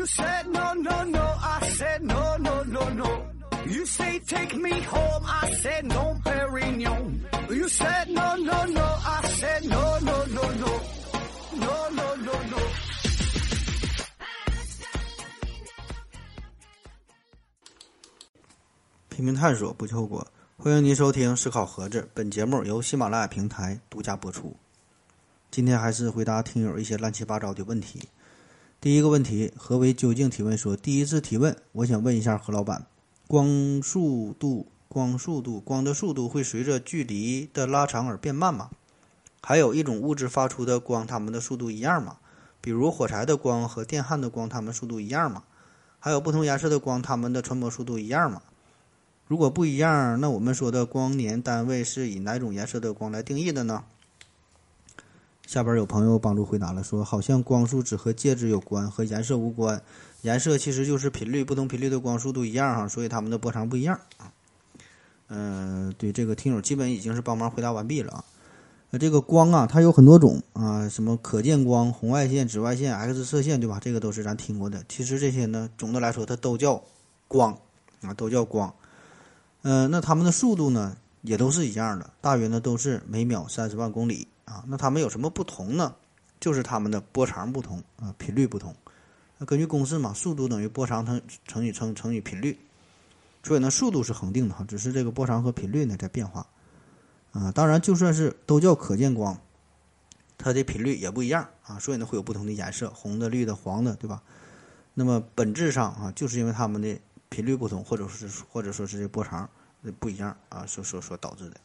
You said no, no, no. I said no, no, no, no. You say take me home. I said no, Perignon. You said no, no, no. I said no, no, no, no. No, no, no, no. 拼命探索，不计后果。欢迎您收听《思考盒子》，本节目由喜马拉雅平台独家播出。今天还是回答听友一些乱七八糟的问题。第一个问题，何为究竟提问说，第一次提问，我想问一下何老板，光速度、光速度、光的速度会随着距离的拉长而变慢吗？还有一种物质发出的光，它们的速度一样吗？比如火柴的光和电焊的光，它们速度一样吗？还有不同颜色的光，它们的传播速度一样吗？如果不一样，那我们说的光年单位是以哪种颜色的光来定义的呢？下边有朋友帮助回答了，说好像光速只和介质有关，和颜色无关。颜色其实就是频率，不同频率的光速度一样哈，所以它们的波长不一样啊。嗯，对，这个听友基本已经是帮忙回答完毕了啊。那这个光啊，它有很多种啊，什么可见光、红外线、紫外线、X 射线，对吧？这个都是咱听过的。其实这些呢，总的来说它都叫光啊，都叫光。嗯，那它们的速度呢，也都是一样的，大约呢都是每秒三十万公里啊。那它们有什么不同呢？就是它们的波长不同啊，频率不同。那根据公式嘛，速度等于波长乘乘以乘乘以频率，所以呢，速度是恒定的哈，只是这个波长和频率呢在变化。啊，当然，就算是都叫可见光，它的频率也不一样啊，所以呢会有不同的颜色，红的、绿的、黄的，对吧？那么本质上啊，就是因为它们的频率不同，或者是或者说是这波长不一样啊，所所所导致的。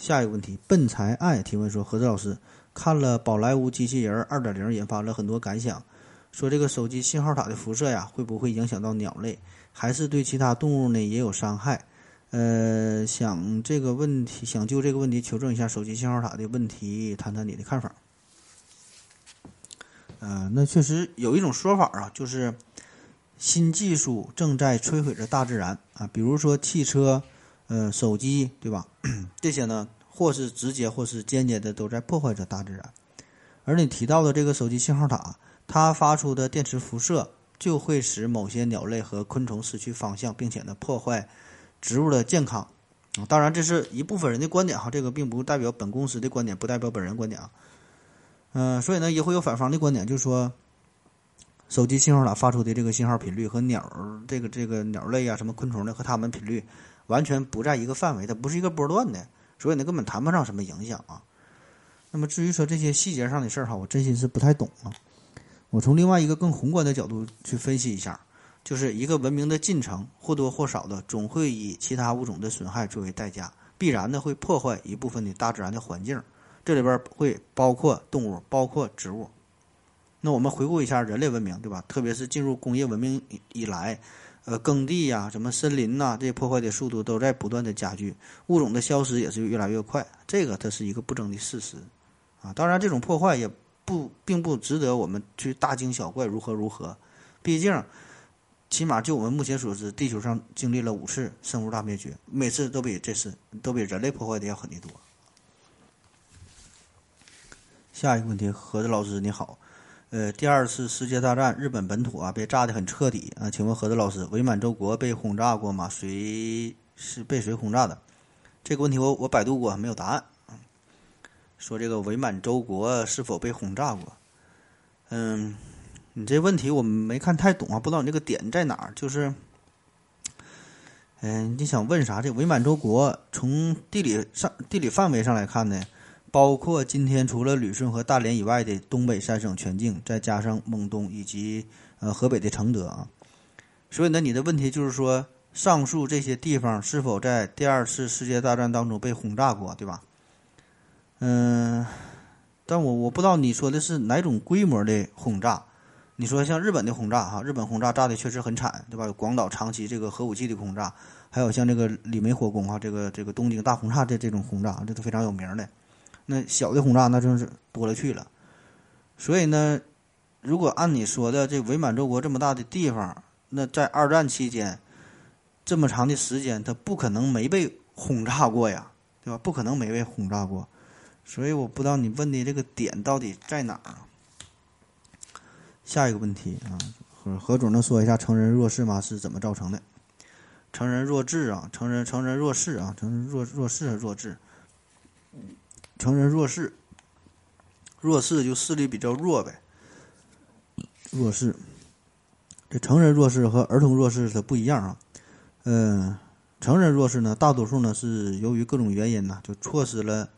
下一个问题，笨才爱提问说：何子老师看了《宝莱坞机器人二点零》，引发了很多感想，说这个手机信号塔的辐射呀，会不会影响到鸟类，还是对其他动物呢也有伤害？呃，想这个问题，想就这个问题求证一下手机信号塔的问题，谈谈你的看法。呃，那确实有一种说法啊，就是新技术正在摧毁着大自然啊，比如说汽车、呃手机，对吧？这些呢，或是直接或是间接的都在破坏着大自然。而你提到的这个手机信号塔，它发出的电磁辐射就会使某些鸟类和昆虫失去方向，并且呢破坏植物的健康。当然这是一部分人的观点哈，这个并不代表本公司的观点，不代表本人观点啊。嗯，所以呢，也会有反方的观点，就是说，手机信号塔发出的这个信号频率和鸟儿这个这个鸟类啊，什么昆虫的和它们频率完全不在一个范围，它不是一个波段的，所以呢，根本谈不上什么影响啊。那么至于说这些细节上的事儿哈，我真心是不太懂啊。我从另外一个更宏观的角度去分析一下，就是一个文明的进程，或多或少的总会以其他物种的损害作为代价，必然的会破坏一部分的大自然的环境。这里边会包括动物，包括植物。那我们回顾一下人类文明，对吧？特别是进入工业文明以以来，呃，耕地呀、什么森林呐，这些破坏的速度都在不断的加剧，物种的消失也是越来越快。这个它是一个不争的事实，啊，当然这种破坏也不并不值得我们去大惊小怪如何如何。毕竟，起码就我们目前所知，地球上经历了五次生物大灭绝，每次都比这次都比人类破坏的要狠得多。下一个问题，何子老师你好，呃，第二次世界大战日本本土啊被炸得很彻底啊，请问何子老师，伪满洲国被轰炸过吗？谁是被谁轰炸的？这个问题我我百度过，没有答案。说这个伪满洲国是否被轰炸过？嗯，你这问题我没看太懂啊，不知道你这个点在哪儿。就是，嗯，你想问啥？这伪满洲国从地理上地理范围上来看呢？包括今天除了旅顺和大连以外的东北三省全境，再加上蒙东以及呃河北的承德啊，所以呢，你的问题就是说，上述这些地方是否在第二次世界大战当中被轰炸过，对吧？嗯，但我我不知道你说的是哪种规模的轰炸。你说像日本的轰炸哈，日本轰炸炸的确实很惨，对吧？有广岛、长崎这个核武器的轰炸，还有像这个李梅火攻啊，这个这个东京大轰炸的这种轰炸，这都非常有名的。那小的轰炸那真是多了去了，所以呢，如果按你说的这伪满洲国这么大的地方，那在二战期间这么长的时间，它不可能没被轰炸过呀，对吧？不可能没被轰炸过，所以我不知道你问的这个点到底在哪儿。下一个问题啊，何何总能说一下成人弱势吗？是怎么造成的？成人弱智啊，成人成人弱势啊，成人弱弱势弱智，成人弱视，弱视就视力比较弱呗。弱视，这成人弱视和儿童弱视它不一样啊。嗯，成人弱视呢，大多数呢是由于各种原因呢，就错失了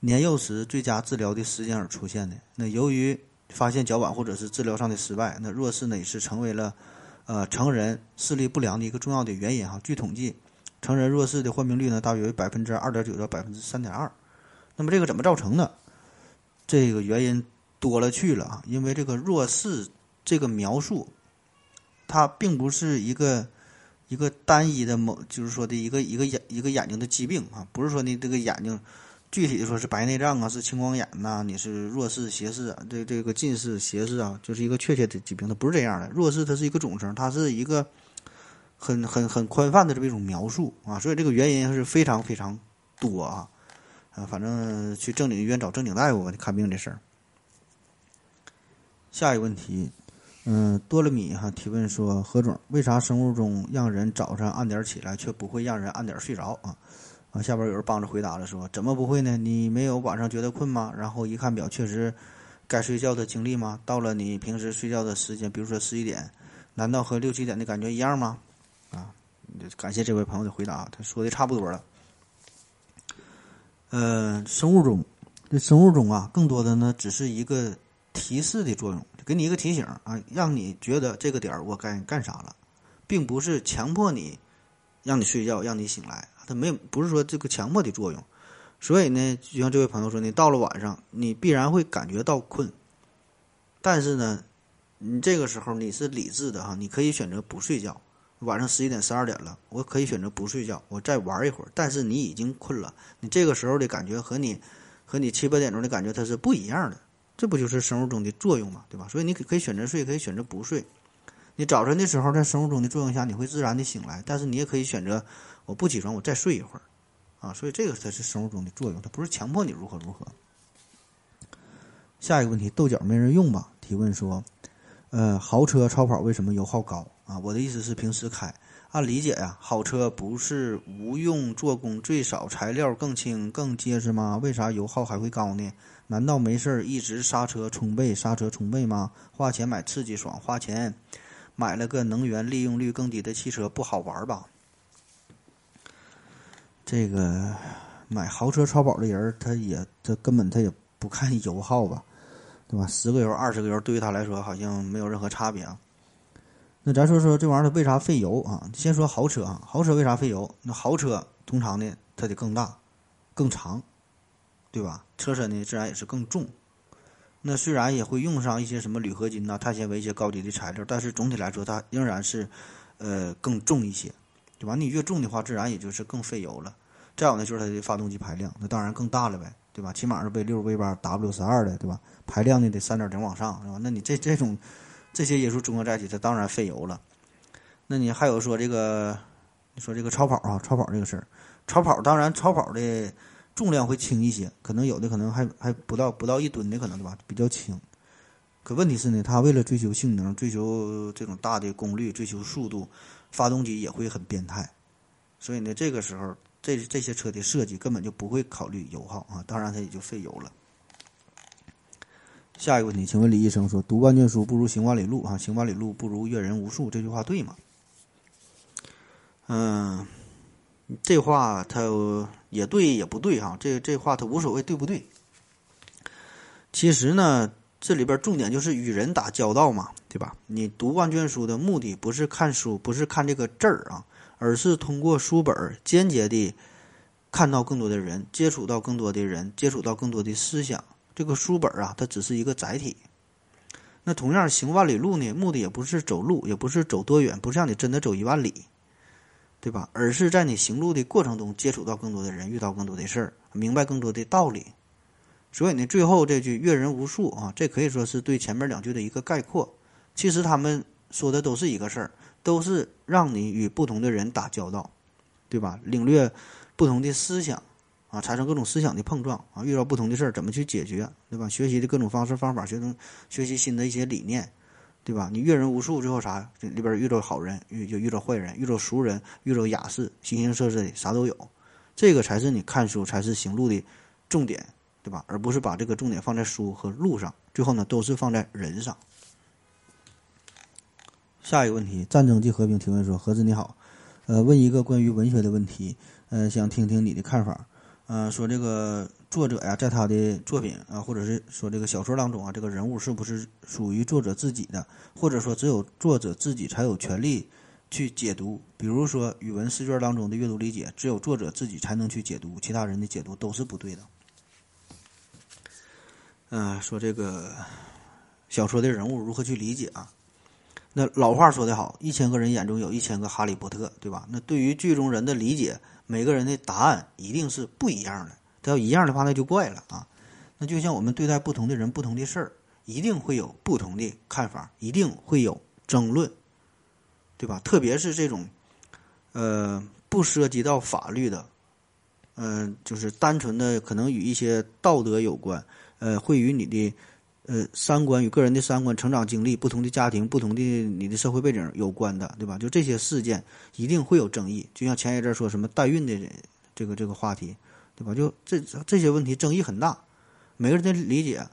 年幼时最佳治疗的时间而出现的。那由于发现较晚或者是治疗上的失败，那弱视呢也是成为了。呃，成人视力不良的一个重要的原因哈，据统计，成人弱视的患病率呢，大约为百分之二点九到百分之三点二。那么这个怎么造成的？这个原因多了去了啊，因为这个弱视这个描述，它并不是一个一个单一的某，就是说的一个一个眼一个眼睛的疾病啊，不是说你这个眼睛。具体的说是白内障啊，是青光眼呐，你是弱视、斜视啊，这这个近视、斜视啊，就是一个确切的疾病，它不是这样的。弱视它是一个总称，它是一个很很很宽泛的这么一种描述啊，所以这个原因是非常非常多啊啊，反正去正经医院找正经大夫，看病这事儿。下一个问题，嗯，多了米哈提问说，何总，为啥生物钟让人早上按点起来，却不会让人按点睡着啊？啊，下边有人帮着回答了，说怎么不会呢？你没有晚上觉得困吗？然后一看表，确实该睡觉的经历吗？到了你平时睡觉的时间，比如说十一点，难道和六七点的感觉一样吗？啊，感谢这位朋友的回答，他说的差不多了。呃，生物钟，这生物钟啊，更多的呢只是一个提示的作用，给你一个提醒啊，让你觉得这个点儿我该干啥了，并不是强迫你让你睡觉，让你醒来。它没有，不是说这个强迫的作用，所以呢，就像这位朋友说，你到了晚上，你必然会感觉到困，但是呢，你这个时候你是理智的哈，你可以选择不睡觉，晚上十一点、十二点了，我可以选择不睡觉，我再玩一会儿，但是你已经困了，你这个时候的感觉和你和你七八点钟的感觉它是不一样的，这不就是生物钟的作用嘛，对吧？所以你可以选择睡，可以选择不睡，你早晨的时候在生物钟的作用下，你会自然的醒来，但是你也可以选择。我不起床，我再睡一会儿，啊，所以这个才是生物钟的作用，它不是强迫你如何如何。下一个问题，豆角没人用吧？提问说，呃，豪车超跑为什么油耗高啊？我的意思是平时开，按理解呀，好车不是无用做工最少，材料更轻更结实吗？为啥油耗还会高呢？难道没事儿一直刹车充备刹车充备吗？花钱买刺激爽，花钱买了个能源利用率更低的汽车不好玩吧？这个买豪车超跑的人，他也他根本他也不看油耗吧，对吧？十个油、二十个油，对于他来说好像没有任何差别啊。那咱说说这玩意儿它为啥费油啊？先说豪车啊，豪车为啥费油？那豪车通常呢，它得更大、更长，对吧？车身呢自然也是更重。那虽然也会用上一些什么铝合金呐、碳纤维一些高级的材料，但是总体来说它仍然是呃更重一些。对吧？你越重的话，自然也就是更费油了。再有呢，就是它的发动机排量，那当然更大了呗，对吧？起码是 V 六、V 八、W 十二的，对吧？排量呢得三点零往上，是吧？那你这这种这些因素综合在一起，它当然费油了。那你还有说这个，你说这个超跑啊，超跑这个事儿，超跑当然超跑的重量会轻一些，可能有的可能还还不到不到一吨的可能对吧？比较轻。可问题是呢，它为了追求性能、追求这种大的功率、追求速度。发动机也会很变态，所以呢，这个时候这这些车的设计根本就不会考虑油耗啊，当然它也就费油了。下一个问题，请问李医生说：“读万卷书不如行万里路啊，行万里路不如阅人无数。”这句话对吗？嗯，这话它也对也不对哈，这这话它无所谓对不对。其实呢。这里边重点就是与人打交道嘛，对吧？你读万卷书的目的不是看书，不是看这个字儿啊，而是通过书本间接的看到更多的人，接触到更多的人，接触到更多的思想。这个书本啊，它只是一个载体。那同样行万里路呢，目的也不是走路，也不是走多远，不是让你真的走一万里，对吧？而是在你行路的过程中接触到更多的人，遇到更多的事儿，明白更多的道理。所以呢，最后这句“阅人无数”啊，这可以说是对前面两句的一个概括。其实他们说的都是一个事儿，都是让你与不同的人打交道，对吧？领略不同的思想，啊，产生各种思想的碰撞啊，遇到不同的事儿怎么去解决，对吧？学习的各种方式方法，学生学习新的一些理念，对吧？你阅人无数，最后啥？这里边遇到好人，遇就遇到坏人，遇到熟人，遇到雅士，形形色色的啥都有。这个才是你看书才是行路的重点，对吧？而不是把这个重点放在书和路上，最后呢都是放在人上。下一个问题，战争即和平提问说：何子你好，呃，问一个关于文学的问题，呃，想听听你的看法。呃，说这个作者呀，在他的作品啊，或者是说这个小说当中啊，这个人物是不是属于作者自己的，或者说只有作者自己才有权利去解读？比如说语文试卷当中的阅读理解，只有作者自己才能去解读，其他人的解读都是不对的。嗯，说这个小说的人物如何去理解啊？那老话说得好，一千个人眼中有一千个哈利波特，对吧？那对于剧中人的理解，每个人的答案一定是不一样的。他要一样的话，那就怪了啊！那就像我们对待不同的人、不同的事儿，一定会有不同的看法，一定会有争论，对吧？特别是这种，呃，不涉及到法律的，嗯，就是单纯的可能与一些道德有关，呃，会与你的呃三观与个人的三观、成长经历、不同的家庭、不同的你的社会背景有关的，对吧？就这些事件一定会有争议。就像前一阵说什么代孕的这个这个话题。对吧？就这这些问题争议很大，每个人的理解，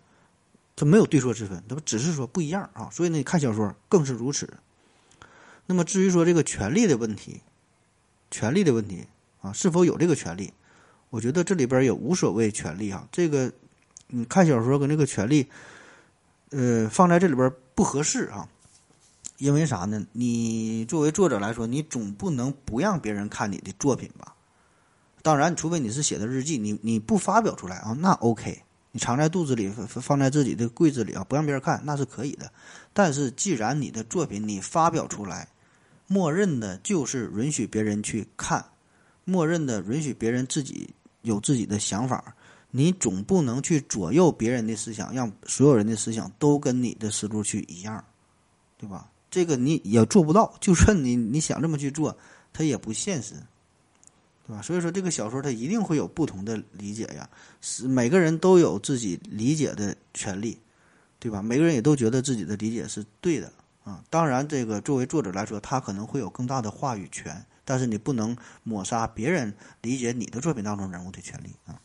他没有对错之分，他不只是说不一样啊。所以呢，看小说更是如此。那么至于说这个权利的问题，权利的问题啊，是否有这个权利？我觉得这里边也无所谓权利啊。这个你看小说跟这个权利，呃，放在这里边不合适啊。因为啥呢？你作为作者来说，你总不能不让别人看你的作品吧？当然，除非你是写的日记，你你不发表出来啊，那 OK，你藏在肚子里，放在自己的柜子里啊，不让别人看，那是可以的。但是，既然你的作品你发表出来，默认的就是允许别人去看，默认的允许别人自己有自己的想法，你总不能去左右别人的思想，让所有人的思想都跟你的思路去一样，对吧？这个你也做不到，就算你你想这么去做，它也不现实。对吧？所以说，这个小说它一定会有不同的理解呀，是每个人都有自己理解的权利，对吧？每个人也都觉得自己的理解是对的啊。当然，这个作为作者来说，他可能会有更大的话语权，但是你不能抹杀别人理解你的作品当中人物的权利啊。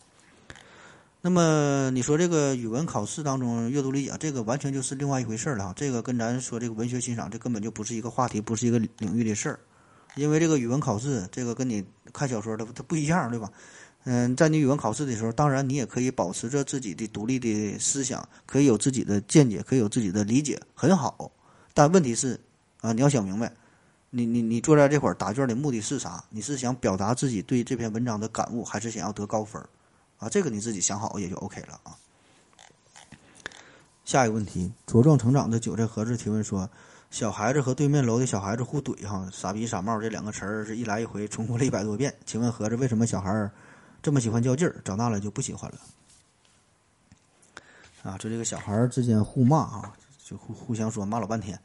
那么你说这个语文考试当中阅读理解，这个完全就是另外一回事了哈。这个跟咱说这个文学欣赏，这根本就不是一个话题，不是一个领域的事儿。因为这个语文考试，这个跟你看小说的它不一样，对吧？嗯，在你语文考试的时候，当然你也可以保持着自己的独立的思想，可以有自己的见解，可以有自己的理解，很好。但问题是，啊，你要想明白，你你你坐在这会儿答卷的目的是啥？你是想表达自己对这篇文章的感悟，还是想要得高分？啊，这个你自己想好也就 OK 了啊。下一个问题，茁壮成长的韭菜盒子提问说。小孩子和对面楼的小孩子互怼哈，傻逼傻帽这两个词儿是一来一回重复了一百多遍。请问盒子为什么小孩儿这么喜欢较劲儿，长大了就不喜欢了？啊，就这个小孩儿之间互骂啊，就互互相说骂老半天。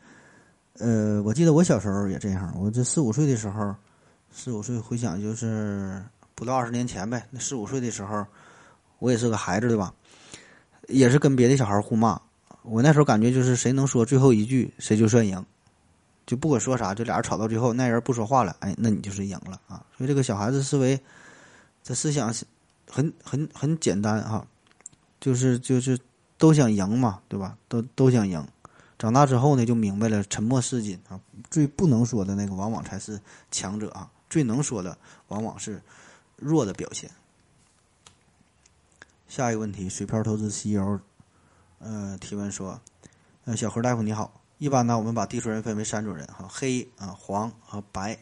呃，我记得我小时候也这样，我这四五岁的时候，四五岁回想就是不到二十年前呗。那四五岁的时候，我也是个孩子对吧？也是跟别的小孩互骂。我那时候感觉就是谁能说最后一句，谁就算赢，就不管说啥，就俩人吵到最后，那人不说话了，哎，那你就是赢了啊！所以这个小孩子思维，这思想很很很简单哈，就是就是都想赢嘛，对吧？都都想赢。长大之后呢，就明白了，沉默是金啊。最不能说的那个，往往才是强者啊；最能说的，往往是弱的表现。下一个问题，水漂投资 CEO。呃，提问说，呃，小何大夫你好。一般呢，我们把地球人分为三种人哈，黑啊、黄和白。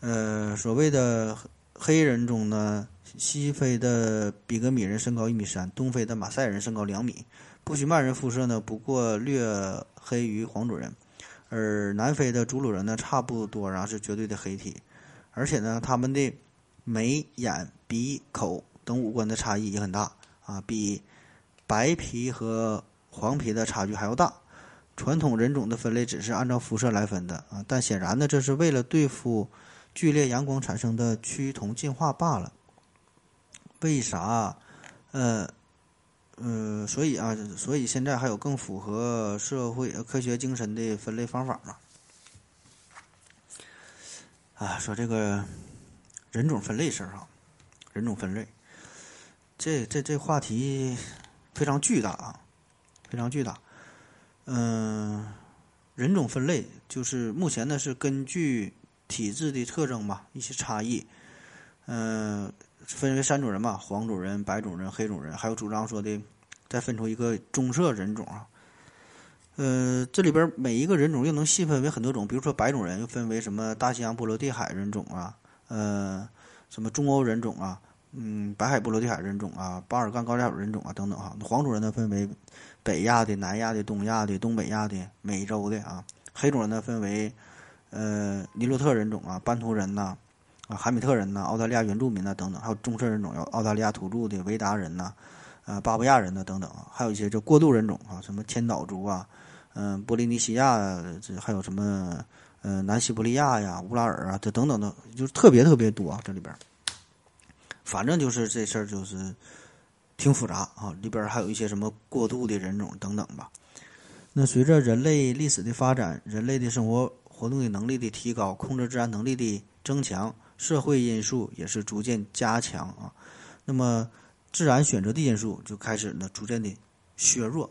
呃，所谓的黑人中呢，西非的比格米人身高一米三，东非的马赛人身高两米，布许曼人肤色呢不过略黑于黄种人，而南非的祖鲁人呢差不多，然后是绝对的黑体，而且呢，他们的眉、眼、鼻、口等五官的差异也很大啊，比。白皮和黄皮的差距还要大。传统人种的分类只是按照肤色来分的啊，但显然呢，这是为了对付剧烈阳光产生的趋同进化罢了。为啥？呃，呃，所以啊，所以现在还有更符合社会科学精神的分类方法吗？啊，说这个人种分类事儿哈，人种分类，这这这话题非常巨大啊，非常巨大。嗯，人种分类就是目前呢是根据体质的特征吧，一些差异，嗯。分为三种人嘛，黄种人、白种人、黑种人，还有主张说的再分出一个棕色人种啊。呃，这里边每一个人种又能细分为很多种，比如说白种人又分为什么大西洋波罗的海人种啊，呃，什么中欧人种啊，嗯，白海波罗的海人种啊，巴尔干高加索人种啊等等哈。黄种人呢分为北亚的、南亚的、东亚的、东北亚的、美洲的啊。黑种人呢分为呃尼洛特人种啊、班图人呐。啊，海米特人呐，澳大利亚原住民呐，等等，还有棕色人种，有澳大利亚土著的维达人呐，呃，巴布亚人呐，等等啊，还有一些这过渡人种啊，什么千岛族啊，嗯，波利尼西亚，这还有什么，呃，南西伯利亚呀，乌拉尔啊，这等等的，就是特别特别多啊，这里边，反正就是这事儿就是挺复杂啊，里边还有一些什么过渡的人种等等吧。那随着人类历史的发展，人类的生活活动的能力的提高，控制自然能力的增强。社会因素也是逐渐加强啊，那么自然选择的因素就开始呢逐渐的削弱，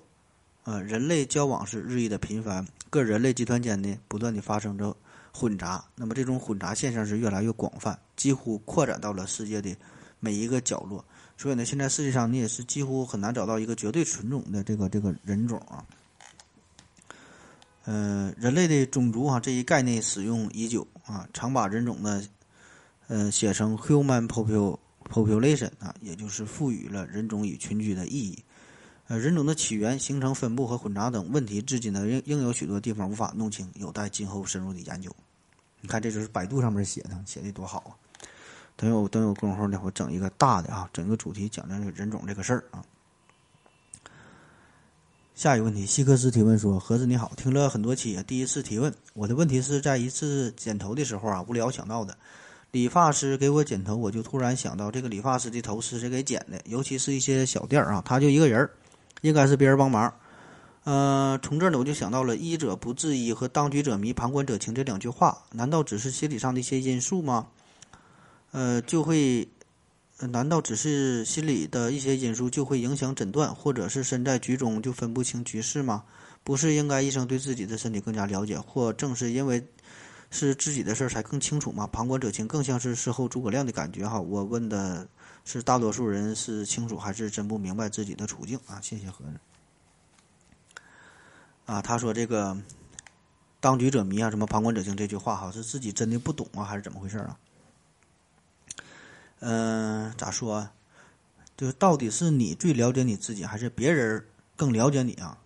呃，人类交往是日益的频繁，各人类集团间呢不断的发生着混杂，那么这种混杂现象是越来越广泛，几乎扩展到了世界的每一个角落，所以呢，现在世界上你也是几乎很难找到一个绝对纯种的这个这个人种啊，呃，人类的种族啊这一概念使用已久啊，常把人种呢。呃，写成 human population 啊，也就是赋予了人种与群居的意义。呃，人种的起源、形成、分布和混杂等问题，至今呢仍仍有许多地方无法弄清，有待今后深入的研究。你看，这就是百度上面写的，写的多好啊！等有等有功夫呢，我整一个大的啊，整个主题讲讲这个人种这个事儿啊。下一个问题，希克斯提问说：“盒子你好，听了很多期，第一次提问。我的问题是在一次剪头的时候啊，无聊想到的。”理发师给我剪头，我就突然想到，这个理发师的头是谁给剪的？尤其是一些小店儿啊，他就一个人儿，应该是别人帮忙。呃，从这儿呢，我就想到了“医者不自医”和“当局者迷，旁观者清”这两句话，难道只是心理上的一些因素吗？呃，就会，难道只是心理的一些因素就会影响诊断，或者是身在局中就分不清局势吗？不是应该医生对自己的身体更加了解，或正是因为？是自己的事儿才更清楚吗？旁观者清，更像是事后诸葛亮的感觉哈。我问的是大多数人是清楚还是真不明白自己的处境啊？谢谢何人。啊，他说这个“当局者迷”啊，什么“旁观者清”这句话哈，是自己真的不懂啊，还是怎么回事啊？嗯，咋说？就是到底是你最了解你自己，还是别人更了解你啊？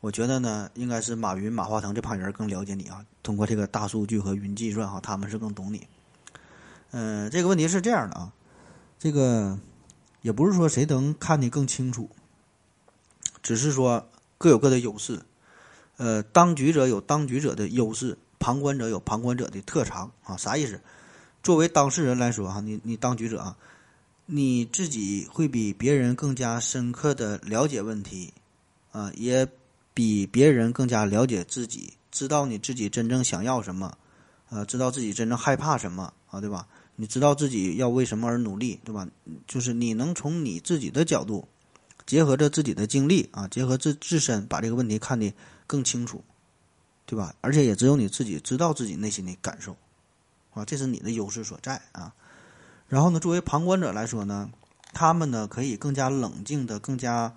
我觉得呢，应该是马云、马化腾这帮人更了解你啊。通过这个大数据和云计算，哈，他们是更懂你。嗯，这个问题是这样的啊，这个也不是说谁能看得更清楚，只是说各有各的优势。呃，当局者有当局者的优势，旁观者有旁观者的特长啊。啥意思？作为当事人来说，哈，你你当局者啊，你自己会比别人更加深刻的了解问题啊，也。比别人更加了解自己，知道你自己真正想要什么，呃，知道自己真正害怕什么啊，对吧？你知道自己要为什么而努力，对吧？就是你能从你自己的角度，结合着自己的经历啊，结合自自身，把这个问题看得更清楚，对吧？而且也只有你自己知道自己内心的感受，啊，这是你的优势所在啊。然后呢，作为旁观者来说呢，他们呢可以更加冷静的，更加。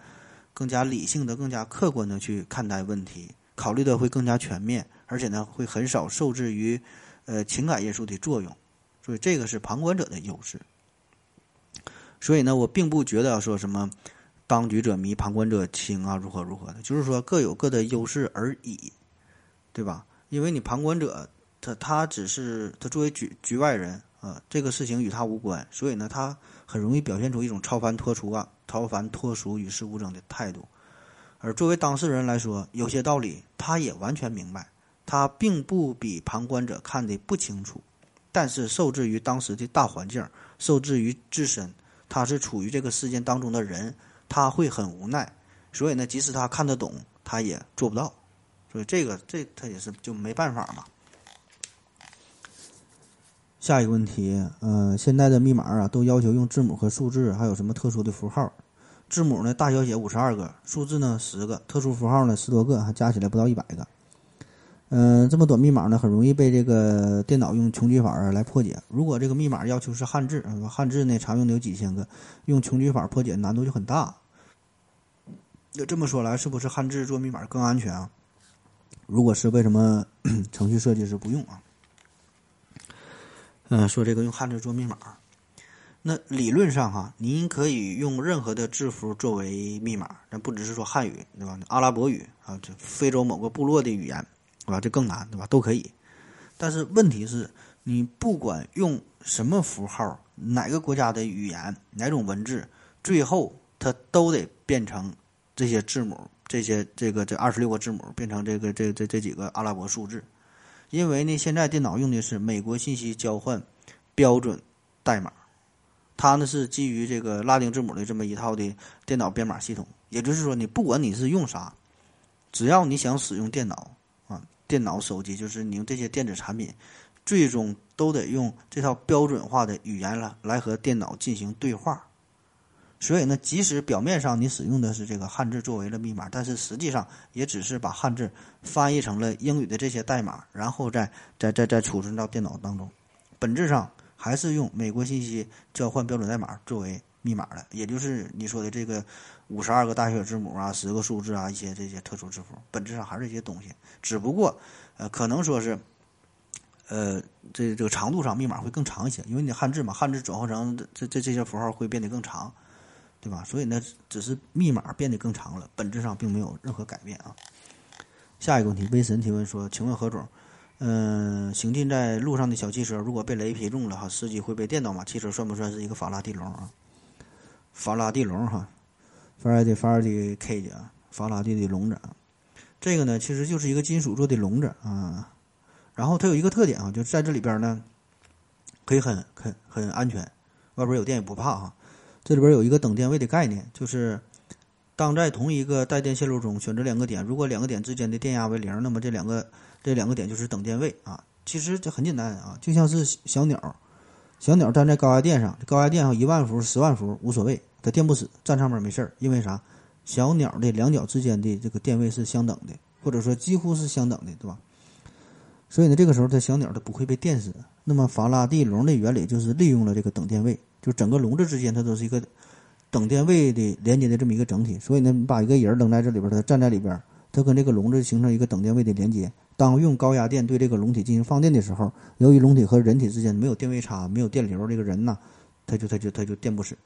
更加理性的、更加客观的去看待问题，考虑的会更加全面，而且呢，会很少受制于，呃，情感因素的作用，所以这个是旁观者的优势。所以呢，我并不觉得说什么“当局者迷，旁观者清”啊，如何如何的，就是说各有各的优势而已，对吧？因为你旁观者，他他只是他作为局局外人啊，这个事情与他无关，所以呢，他很容易表现出一种超凡脱俗啊。超凡脱俗、与世无争的态度，而作为当事人来说，有些道理他也完全明白，他并不比旁观者看得不清楚，但是受制于当时的大环境，受制于自身，他是处于这个事件当中的人，他会很无奈。所以呢，即使他看得懂，他也做不到。所以这个这他也是就没办法嘛。下一个问题，呃，现在的密码啊，都要求用字母和数字，还有什么特殊的符号？字母呢，大小写五十二个，数字呢十个，特殊符号呢十多个，还加起来不到一百个。嗯，这么短密码呢，很容易被这个电脑用穷举法来破解。如果这个密码要求是汉字，汉字呢常用的有几千个，用穷举法破解难度就很大。那这么说来，是不是汉字做密码更安全啊？如果是，为什么 程序设计师不用啊？嗯，说这个用汉字做密码，那理论上哈，您可以用任何的字符作为密码，但不只是说汉语，对吧？阿拉伯语啊，这非洲某个部落的语言，对吧？这更难，对吧？都可以。但是问题是，你不管用什么符号，哪个国家的语言，哪种文字，最后它都得变成这些字母，这些这个这二十六个字母变成这个这这这几个阿拉伯数字。因为呢，现在电脑用的是美国信息交换标准代码，它呢是基于这个拉丁字母的这么一套的电脑编码系统。也就是说，你不管你是用啥，只要你想使用电脑，电脑、手机，就是你用这些电子产品，最终都得用这套标准化的语言来来和电脑进行对话。所以呢，即使表面上你使用的是这个汉字作为了密码，但是实际上也只是把汉字翻译成了英语的这些代码，然后再再再再储存到电脑当中。本质上还是用美国信息交换标准代码作为密码的，也就是你说的这个五十二个大写字母啊，十个数字啊，一些这些特殊字符，本质上还是一些东西。只不过，呃，可能说是，呃，这这个长度上密码会更长一些，因为你汉字嘛，汉字转换成这这这些符号会变得更长。对吧？所以呢，只是密码变得更长了，本质上并没有任何改变啊。下一个问题，威神提问说：“请问何总，嗯，行进在路上的小汽车，如果被雷劈中了哈，司机会被电到吗？汽车算不算是一个法拉第笼啊？法拉第笼哈，法拉第法拉第 K 的啊，法拉第的笼子啊，这个呢，其实就是一个金属做的笼子啊。然后它有一个特点啊，就在这里边呢，可以很很很安全，外边有电也不怕哈。”这里边有一个等电位的概念，就是当在同一个带电线路中选择两个点，如果两个点之间的电压为零，那么这两个这两个点就是等电位啊。其实这很简单啊，就像是小鸟，小鸟站在高压电上，高压电上一万伏、十万伏无所谓，它电不死，站上面没事儿，因为啥？小鸟的两脚之间的这个电位是相等的，或者说几乎是相等的，对吧？所以呢，这个时候它小鸟它不会被电死。那么法拉第笼的原理就是利用了这个等电位。就整个笼子之间，它都是一个等电位的连接的这么一个整体，所以呢，你把一个人扔在这里边，他站在里边，它跟这个笼子形成一个等电位的连接。当用高压电对这个笼体进行放电的时候，由于笼体和人体之间没有电位差，没有电流，这个人呢，他就他就他就电不死。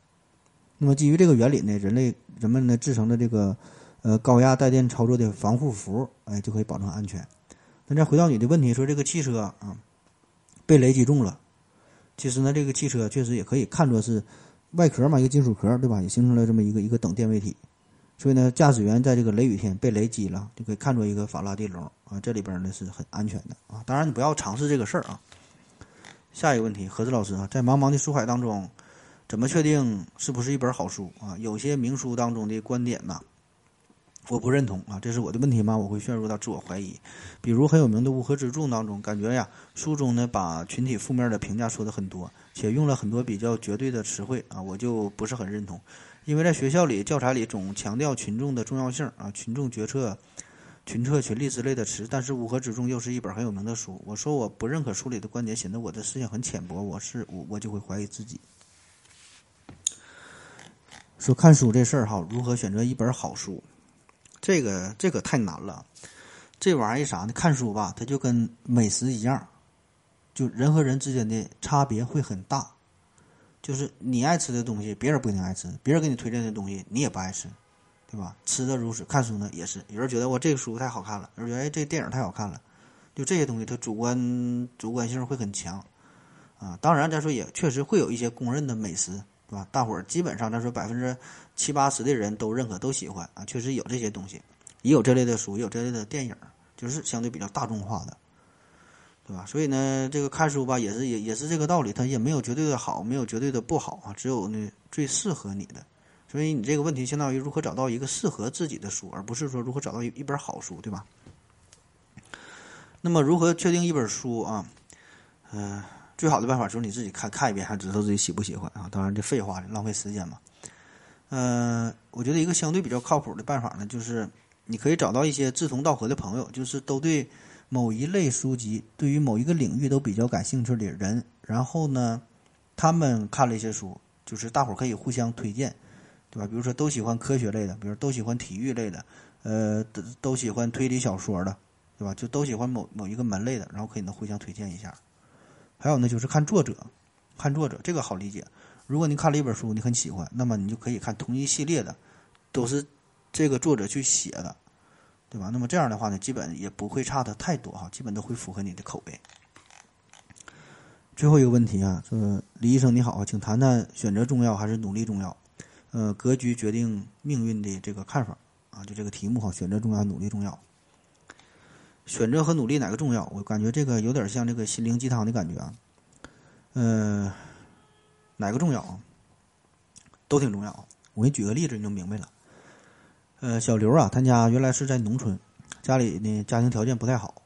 那么基于这个原理呢，人类人们呢制成的这个呃高压带电操作的防护服，哎，就可以保证安全。那再回到你的问题，说这个汽车啊被雷击中了。其实呢，这个汽车确实也可以看作是外壳嘛，一个金属壳，对吧？也形成了这么一个一个等电位体。所以呢，驾驶员在这个雷雨天被雷击了，就可以看作一个法拉第笼啊，这里边呢是很安全的啊。当然，你不要尝试这个事儿啊。下一个问题，何志老师啊，在茫茫的书海当中，怎么确定是不是一本好书啊？有些名书当中的观点呐。我不认同啊，这是我的问题吗？我会陷入到自我怀疑。比如很有名的《乌合之众》当中，感觉呀，书中呢把群体负面的评价说的很多，且用了很多比较绝对的词汇啊，我就不是很认同。因为在学校里教材里总强调群众的重要性啊，群众决策、群策群力之类的词，但是《乌合之众》又是一本很有名的书。我说我不认可书里的观点，显得我的思想很浅薄，我是我我就会怀疑自己。说看书这事儿哈，如何选择一本好书？这个这个太难了，这玩意儿啥呢？看书吧，它就跟美食一样，就人和人之间的差别会很大。就是你爱吃的东西，别人不一定爱吃；别人给你推荐的东西，你也不爱吃，对吧？吃的如此，看书呢也是。有人觉得我这个书太好看了，有人觉得哎这电影太好看了，就这些东西，它主观主观性会很强啊。当然，咱说也确实会有一些公认的美食。对吧？大伙儿基本上，咱说百分之七八十的人都认可、都喜欢啊，确实有这些东西，也有这类的书，也有这类的电影，就是相对比较大众化的。对吧？所以呢，这个看书吧，也是也也是这个道理，它也没有绝对的好，没有绝对的不好啊，只有呢最适合你的。所以你这个问题相当于如何找到一个适合自己的书，而不是说如何找到一一本好书，对吧？那么如何确定一本书啊？嗯，最好的办法就是你自己看看一遍，还知道自己喜不喜欢啊。当然这废话，浪费时间嘛。嗯，我觉得一个相对比较靠谱的办法呢，就是你可以找到一些志同道合的朋友，就是都对某一类书籍、对于某一个领域都比较感兴趣的人，然后呢，他们看了一些书，就是大伙儿可以互相推荐，对吧？比如说都喜欢科学类的，比如都喜欢体育类的，呃，都都喜欢推理小说的。对吧？就都喜欢某某一个门类的，然后可以呢互相推荐一下。还有呢，就是看作者，看作者这个好理解。如果你看了一本书，你很喜欢，那么你就可以看同一系列的，都是这个作者去写的，对吧？那么这样的话呢，基本也不会差的太多哈，基本都会符合你的口味。最后一个问题啊，说李医生你好，请谈谈选择重要还是努力重要？呃，格局决定命运的这个看法啊，就这个题目哈，选择重要，努力重要。选择和努力哪个重要？我感觉这个有点像这个心灵鸡汤的感觉啊。嗯，哪个重要啊？都挺重要。我给你举个例子，你就明白了。呃，小刘啊，他家原来是在农村，家里呢家庭条件不太好，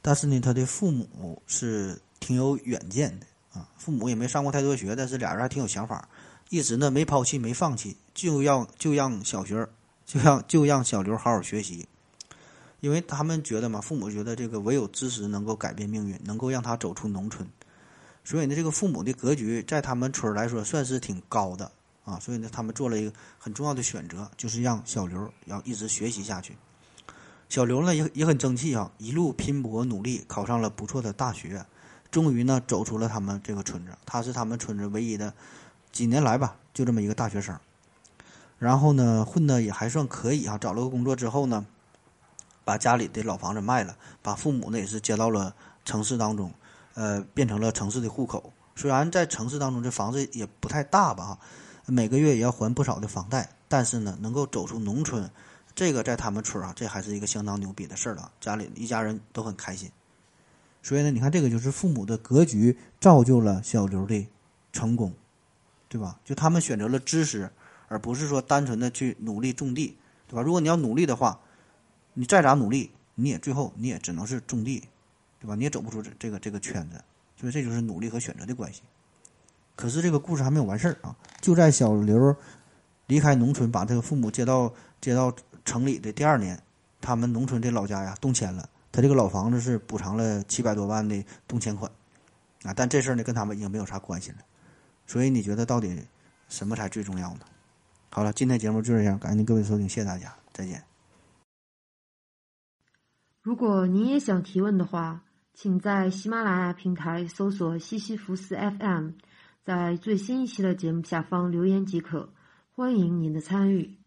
但是呢他的父母是挺有远见的啊。父母也没上过太多学，但是俩人还挺有想法，一直呢没抛弃没放弃，就要就让小学就让就让小刘好好学习。因为他们觉得嘛，父母觉得这个唯有知识能够改变命运，能够让他走出农村，所以呢，这个父母的格局在他们村来说算是挺高的啊。所以呢，他们做了一个很重要的选择，就是让小刘要一直学习下去。小刘呢也也很争气啊，一路拼搏努力，考上了不错的大学，终于呢走出了他们这个村子。他是他们村子唯一的几年来吧，就这么一个大学生。然后呢，混的也还算可以啊，找了个工作之后呢。把家里的老房子卖了，把父母呢也是接到了城市当中，呃，变成了城市的户口。虽然在城市当中这房子也不太大吧，每个月也要还不少的房贷，但是呢，能够走出农村，这个在他们村啊，这还是一个相当牛逼的事儿了。家里一家人都很开心。所以呢，你看这个就是父母的格局造就了小刘的成功，对吧？就他们选择了知识，而不是说单纯的去努力种地，对吧？如果你要努力的话。你再咋努力，你也最后你也只能是种地，对吧？你也走不出这这个这个圈子，所以这就是努力和选择的关系。可是这个故事还没有完事儿啊！就在小刘离开农村，把这个父母接到接到城里的第二年，他们农村的老家呀动迁了，他这个老房子是补偿了七百多万的动迁款啊！但这事儿呢跟他们已经没有啥关系了。所以你觉得到底什么才最重要呢？好了，今天节目就这样，感谢各位收听，谢谢大家，再见。如果您也想提问的话，请在喜马拉雅平台搜索“西西弗斯 FM”，在最新一期的节目下方留言即可。欢迎您的参与。